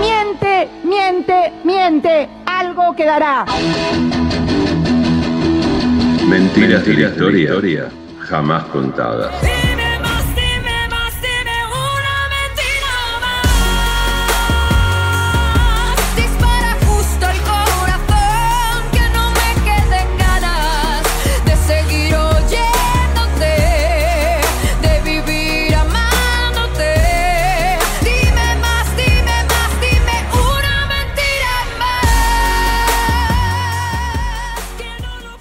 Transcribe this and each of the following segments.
Miente, miente, miente. Algo quedará. Mentiras de la historia jamás contadas.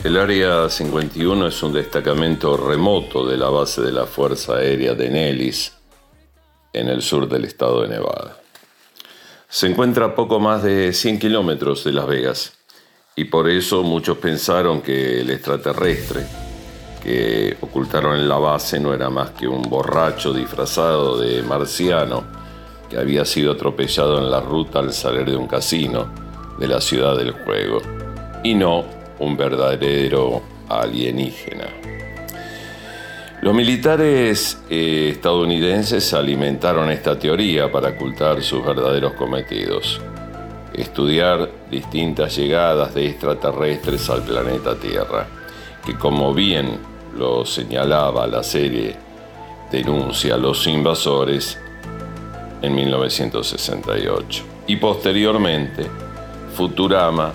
El Área 51 es un destacamento remoto de la base de la Fuerza Aérea de Nellis, en el sur del estado de Nevada. Se encuentra a poco más de 100 kilómetros de Las Vegas y por eso muchos pensaron que el extraterrestre que ocultaron en la base no era más que un borracho disfrazado de marciano que había sido atropellado en la ruta al salir de un casino de la ciudad del juego y no un verdadero alienígena. Los militares eh, estadounidenses alimentaron esta teoría para ocultar sus verdaderos cometidos. Estudiar distintas llegadas de extraterrestres al planeta Tierra, que como bien lo señalaba la serie Denuncia a los invasores en 1968. Y posteriormente, Futurama,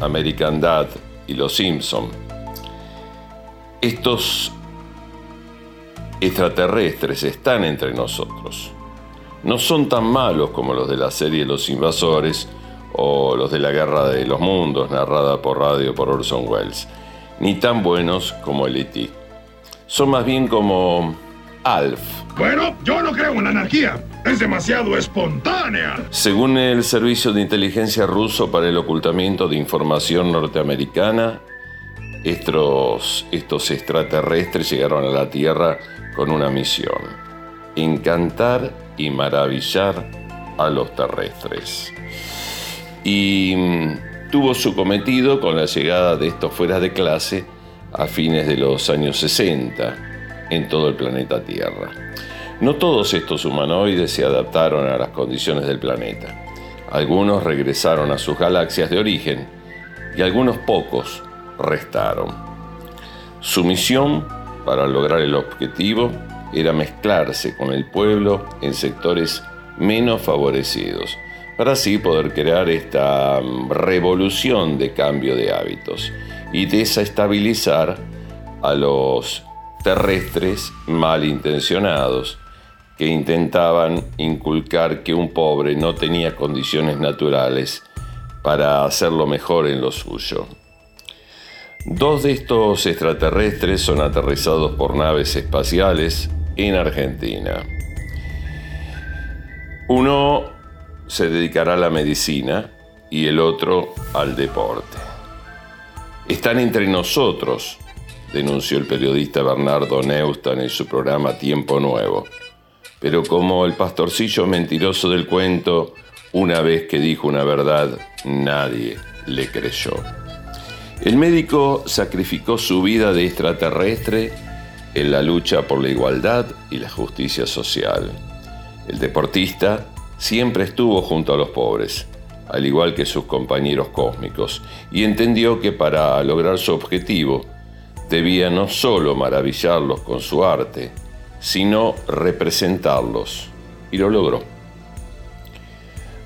American Dad y Los Simpson. Estos extraterrestres están entre nosotros. No son tan malos como los de la serie Los Invasores o los de la Guerra de los Mundos, narrada por radio por Orson Welles, ni tan buenos como el E.T. Son más bien como Alf. Bueno, yo no creo en la anarquía. Es demasiado espontánea. Según el Servicio de Inteligencia ruso para el ocultamiento de información norteamericana, estos, estos extraterrestres llegaron a la Tierra con una misión. Encantar y maravillar a los terrestres. Y mm, tuvo su cometido con la llegada de estos fueras de clase a fines de los años 60 en todo el planeta Tierra. No todos estos humanoides se adaptaron a las condiciones del planeta. Algunos regresaron a sus galaxias de origen y algunos pocos restaron. Su misión para lograr el objetivo era mezclarse con el pueblo en sectores menos favorecidos, para así poder crear esta revolución de cambio de hábitos y desestabilizar a los terrestres malintencionados que intentaban inculcar que un pobre no tenía condiciones naturales para hacerlo mejor en lo suyo. Dos de estos extraterrestres son aterrizados por naves espaciales en Argentina. Uno se dedicará a la medicina y el otro al deporte. Están entre nosotros, denunció el periodista Bernardo Neustan en su programa Tiempo Nuevo. Pero como el pastorcillo mentiroso del cuento, una vez que dijo una verdad, nadie le creyó. El médico sacrificó su vida de extraterrestre en la lucha por la igualdad y la justicia social. El deportista siempre estuvo junto a los pobres, al igual que sus compañeros cósmicos, y entendió que para lograr su objetivo debía no solo maravillarlos con su arte, sino representarlos. Y lo logró.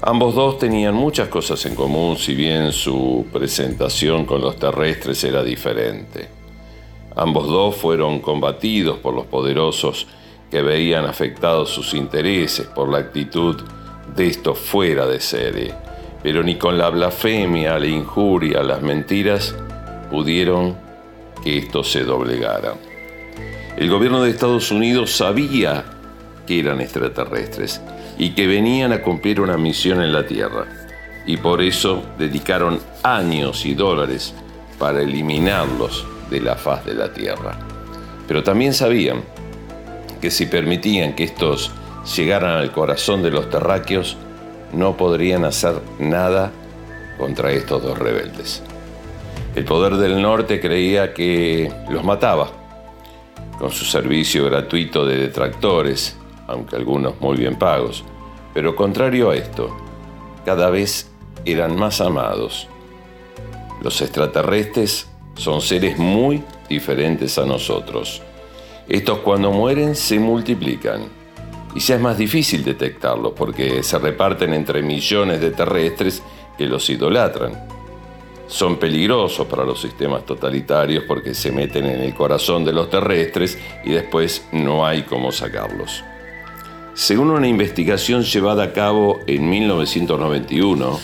Ambos dos tenían muchas cosas en común, si bien su presentación con los terrestres era diferente. Ambos dos fueron combatidos por los poderosos que veían afectados sus intereses por la actitud de estos fuera de serie, pero ni con la blasfemia, la injuria, las mentiras pudieron que esto se doblegara. El gobierno de Estados Unidos sabía que eran extraterrestres y que venían a cumplir una misión en la Tierra. Y por eso dedicaron años y dólares para eliminarlos de la faz de la Tierra. Pero también sabían que si permitían que estos llegaran al corazón de los terráqueos, no podrían hacer nada contra estos dos rebeldes. El poder del norte creía que los mataba con su servicio gratuito de detractores, aunque algunos muy bien pagos. Pero contrario a esto, cada vez eran más amados. Los extraterrestres son seres muy diferentes a nosotros. Estos cuando mueren se multiplican y ya es más difícil detectarlos porque se reparten entre millones de terrestres que los idolatran. Son peligrosos para los sistemas totalitarios porque se meten en el corazón de los terrestres y después no hay cómo sacarlos. Según una investigación llevada a cabo en 1991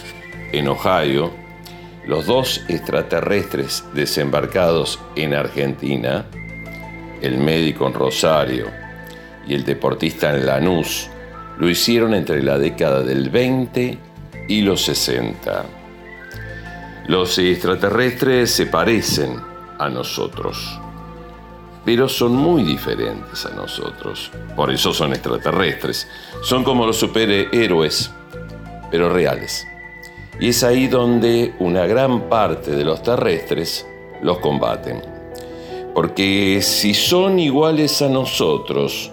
en Ohio, los dos extraterrestres desembarcados en Argentina, el médico en Rosario y el deportista en Lanús, lo hicieron entre la década del 20 y los 60. Los extraterrestres se parecen a nosotros, pero son muy diferentes a nosotros. Por eso son extraterrestres. Son como los superhéroes, pero reales. Y es ahí donde una gran parte de los terrestres los combaten. Porque si son iguales a nosotros,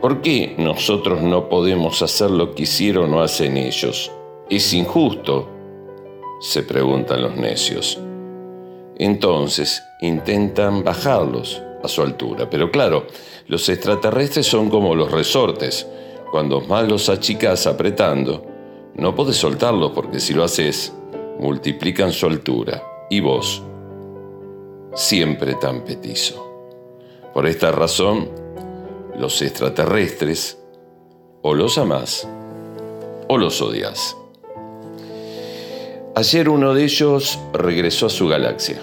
¿por qué nosotros no podemos hacer lo que hicieron o hacen ellos? Es injusto se preguntan los necios. Entonces intentan bajarlos a su altura. Pero claro, los extraterrestres son como los resortes. Cuando más los achicas apretando, no puedes soltarlos porque si lo haces, multiplican su altura. Y vos, siempre tan petizo. Por esta razón, los extraterrestres o los amás o los odias. Ayer uno de ellos regresó a su galaxia.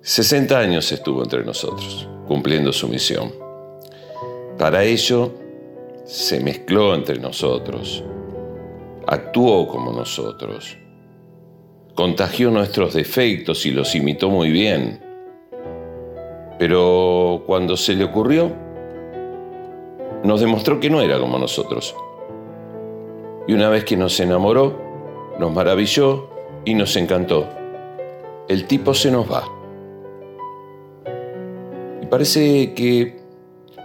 60 años estuvo entre nosotros, cumpliendo su misión. Para ello, se mezcló entre nosotros, actuó como nosotros, contagió nuestros defectos y los imitó muy bien. Pero cuando se le ocurrió, nos demostró que no era como nosotros. Y una vez que nos enamoró, nos maravilló y nos encantó. El tipo se nos va. Y parece que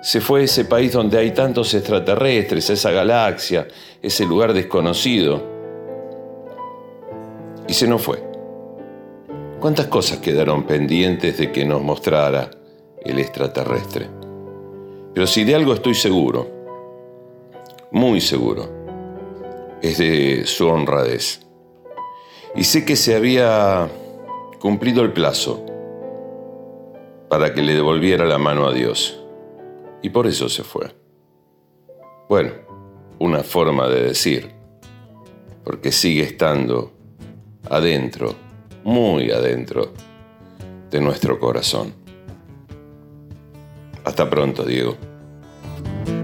se fue a ese país donde hay tantos extraterrestres, esa galaxia, ese lugar desconocido. Y se nos fue. ¿Cuántas cosas quedaron pendientes de que nos mostrara el extraterrestre? Pero si de algo estoy seguro, muy seguro, es de su honradez. Y sé que se había cumplido el plazo para que le devolviera la mano a Dios. Y por eso se fue. Bueno, una forma de decir, porque sigue estando adentro, muy adentro de nuestro corazón. Hasta pronto, Diego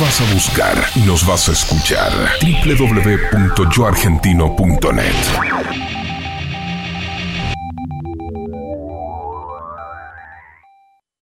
Vas a buscar y nos vas a escuchar. www.yoargentino.net